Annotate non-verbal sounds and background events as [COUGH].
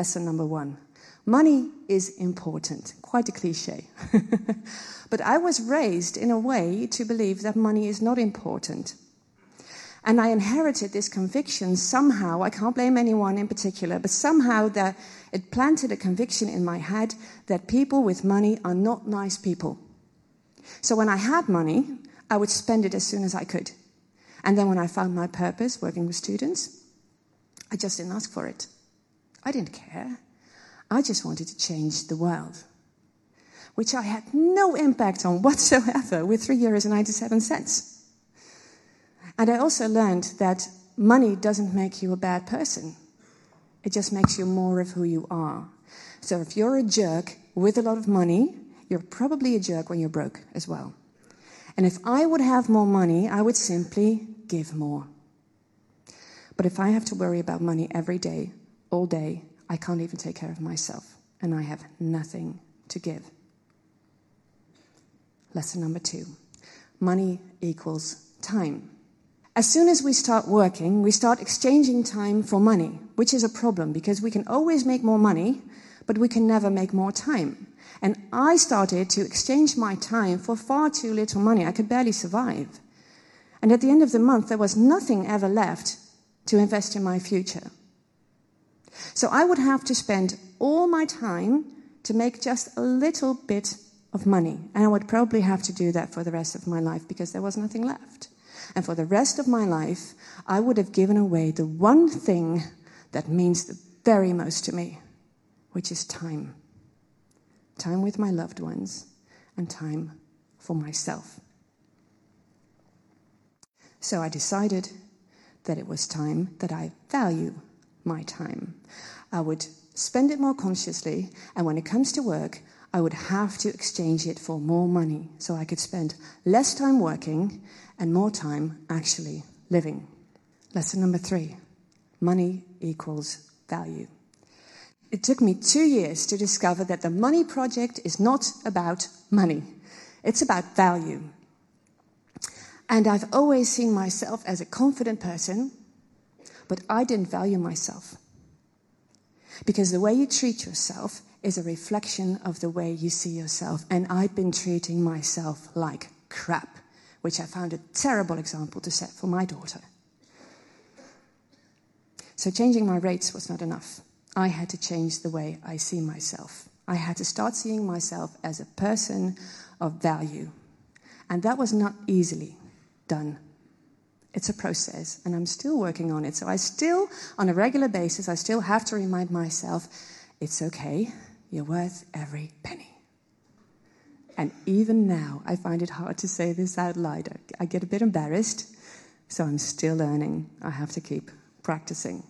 Lesson number one money is important. Quite a cliche. [LAUGHS] but I was raised in a way to believe that money is not important. And I inherited this conviction somehow. I can't blame anyone in particular, but somehow that it planted a conviction in my head that people with money are not nice people. So when I had money, I would spend it as soon as I could. And then when I found my purpose working with students, I just didn't ask for it. I didn't care. I just wanted to change the world, which I had no impact on [LAUGHS] whatsoever with 3 euros and 97 cents. And I also learned that money doesn't make you a bad person. It just makes you more of who you are. So if you're a jerk with a lot of money, you're probably a jerk when you're broke as well. And if I would have more money, I would simply give more. But if I have to worry about money every day, all day, I can't even take care of myself, and I have nothing to give. Lesson number two money equals time. As soon as we start working, we start exchanging time for money, which is a problem because we can always make more money, but we can never make more time. And I started to exchange my time for far too little money. I could barely survive. And at the end of the month, there was nothing ever left to invest in my future. So I would have to spend all my time to make just a little bit of money. And I would probably have to do that for the rest of my life because there was nothing left. And for the rest of my life, I would have given away the one thing that means the very most to me, which is time. Time with my loved ones and time for myself. So I decided that it was time that I value my time. I would spend it more consciously, and when it comes to work, I would have to exchange it for more money so I could spend less time working and more time actually living. Lesson number three money equals value. It took me two years to discover that the money project is not about money, it's about value. And I've always seen myself as a confident person, but I didn't value myself. Because the way you treat yourself is a reflection of the way you see yourself. And I've been treating myself like crap which I found a terrible example to set for my daughter. So changing my rates was not enough. I had to change the way I see myself. I had to start seeing myself as a person of value. And that was not easily done. It's a process, and I'm still working on it. So I still, on a regular basis, I still have to remind myself it's okay, you're worth every penny. And even now, I find it hard to say this out loud. I get a bit embarrassed, so I'm still learning. I have to keep practicing.